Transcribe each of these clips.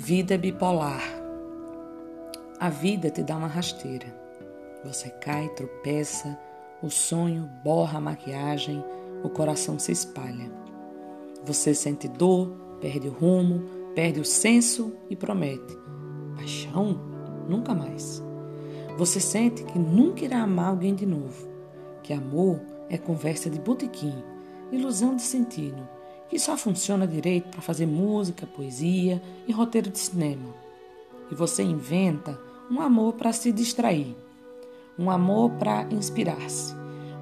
Vida bipolar. A vida te dá uma rasteira. Você cai, tropeça, o sonho borra a maquiagem, o coração se espalha. Você sente dor, perde o rumo, perde o senso e promete: paixão? Nunca mais. Você sente que nunca irá amar alguém de novo, que amor é conversa de botequim, ilusão de sentido que só funciona direito para fazer música, poesia e roteiro de cinema. E você inventa um amor para se distrair, um amor para inspirar-se,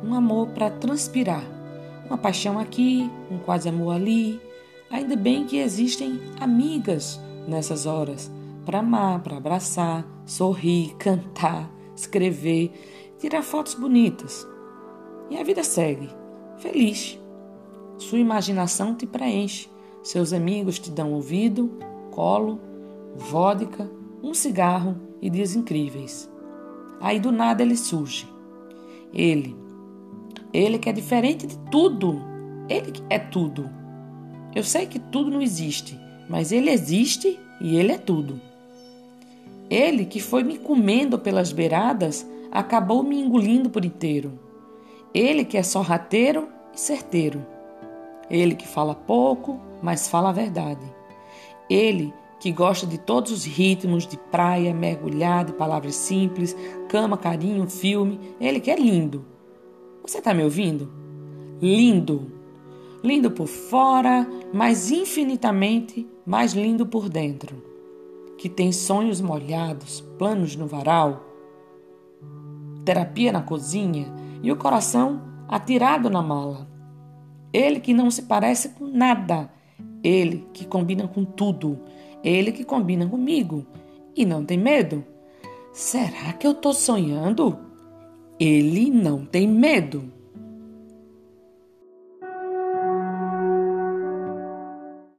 um amor para transpirar, uma paixão aqui, um quase amor ali. Ainda bem que existem amigas nessas horas para amar, para abraçar, sorrir, cantar, escrever, tirar fotos bonitas. E a vida segue, feliz. Sua imaginação te preenche. Seus amigos te dão ouvido, colo, vodka, um cigarro e dias incríveis. Aí do nada ele surge. Ele. Ele que é diferente de tudo. Ele é tudo. Eu sei que tudo não existe, mas ele existe e ele é tudo. Ele que foi me comendo pelas beiradas, acabou me engolindo por inteiro. Ele que é sorrateiro e certeiro. Ele que fala pouco, mas fala a verdade. Ele que gosta de todos os ritmos de praia, mergulhar, de palavras simples, cama, carinho, filme. Ele que é lindo. Você está me ouvindo? Lindo. Lindo por fora, mas infinitamente mais lindo por dentro. Que tem sonhos molhados, planos no varal, terapia na cozinha e o coração atirado na mala. Ele que não se parece com nada. Ele que combina com tudo. Ele que combina comigo. E não tem medo. Será que eu estou sonhando? Ele não tem medo.